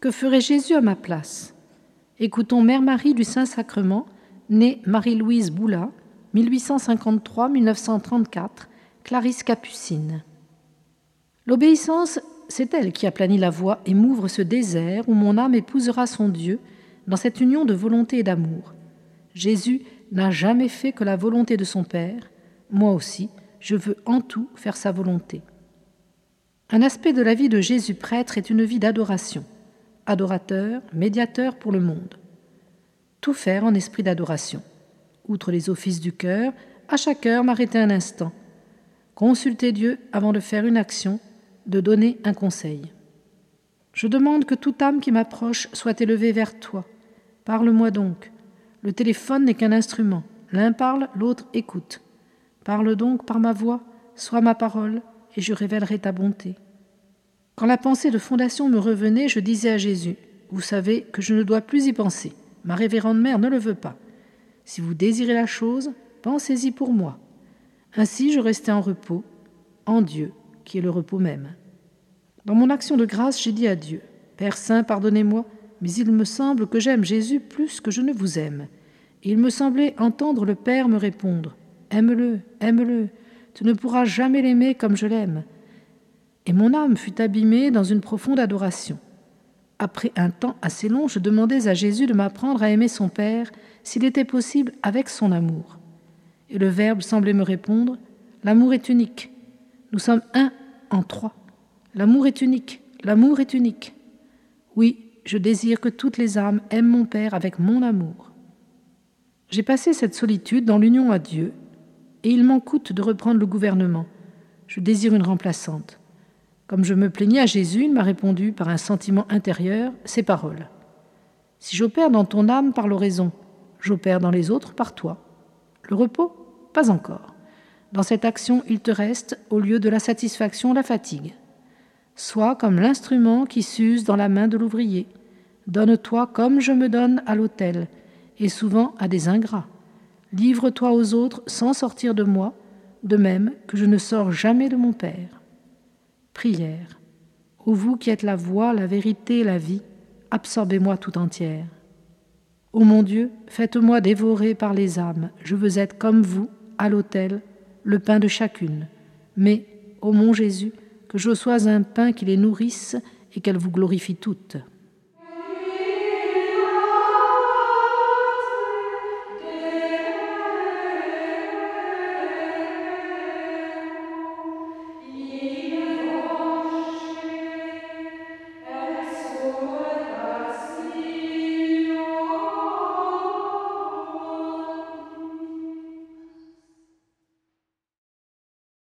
Que ferait Jésus à ma place? Écoutons Mère Marie du Saint-Sacrement, née Marie-Louise Boula, 1853-1934, Clarisse Capucine. L'obéissance, c'est elle qui aplanit la voie et m'ouvre ce désert où mon âme épousera son Dieu dans cette union de volonté et d'amour. Jésus n'a jamais fait que la volonté de son Père, moi aussi, je veux en tout faire sa volonté. Un aspect de la vie de Jésus prêtre est une vie d'adoration, adorateur, médiateur pour le monde. Tout faire en esprit d'adoration. Outre les offices du cœur, à chaque heure m'arrêter un instant, consulter Dieu avant de faire une action, de donner un conseil. Je demande que toute âme qui m'approche soit élevée vers toi. Parle-moi donc. Le téléphone n'est qu'un instrument. L'un parle, l'autre écoute. Parle donc par ma voix, sois ma parole, et je révélerai ta bonté. Quand la pensée de fondation me revenait, je disais à Jésus, Vous savez que je ne dois plus y penser. Ma révérende mère ne le veut pas. Si vous désirez la chose, pensez-y pour moi. Ainsi je restais en repos, en Dieu, qui est le repos même. Dans mon action de grâce, j'ai dit à Dieu, Père Saint, pardonnez-moi, mais il me semble que j'aime Jésus plus que je ne vous aime. Et il me semblait entendre le Père me répondre, Aime-le, aime-le, tu ne pourras jamais l'aimer comme je l'aime. Et mon âme fut abîmée dans une profonde adoration. Après un temps assez long, je demandais à Jésus de m'apprendre à aimer son Père, s'il était possible, avec son amour. Et le Verbe semblait me répondre, L'amour est unique. Nous sommes un en trois. L'amour est unique. L'amour est unique. Oui, je désire que toutes les âmes aiment mon Père avec mon amour. J'ai passé cette solitude dans l'union à Dieu et il m'en coûte de reprendre le gouvernement. Je désire une remplaçante. Comme je me plaignais à Jésus, il m'a répondu par un sentiment intérieur ces paroles. Si j'opère dans ton âme par l'oraison, j'opère dans les autres par toi. Le repos Pas encore. Dans cette action, il te reste, au lieu de la satisfaction, la fatigue. Sois comme l'instrument qui s'use dans la main de l'ouvrier. Donne-toi comme je me donne à l'autel, et souvent à des ingrats. Livre-toi aux autres sans sortir de moi, de même que je ne sors jamais de mon Père. Prière. Ô vous qui êtes la voie, la vérité, la vie, absorbez-moi tout entière. Ô mon Dieu, faites-moi dévorer par les âmes, je veux être comme vous, à l'autel, le pain de chacune. Mais, ô mon Jésus, que je sois un pain qui les nourrisse et qu'elles vous glorifient toutes.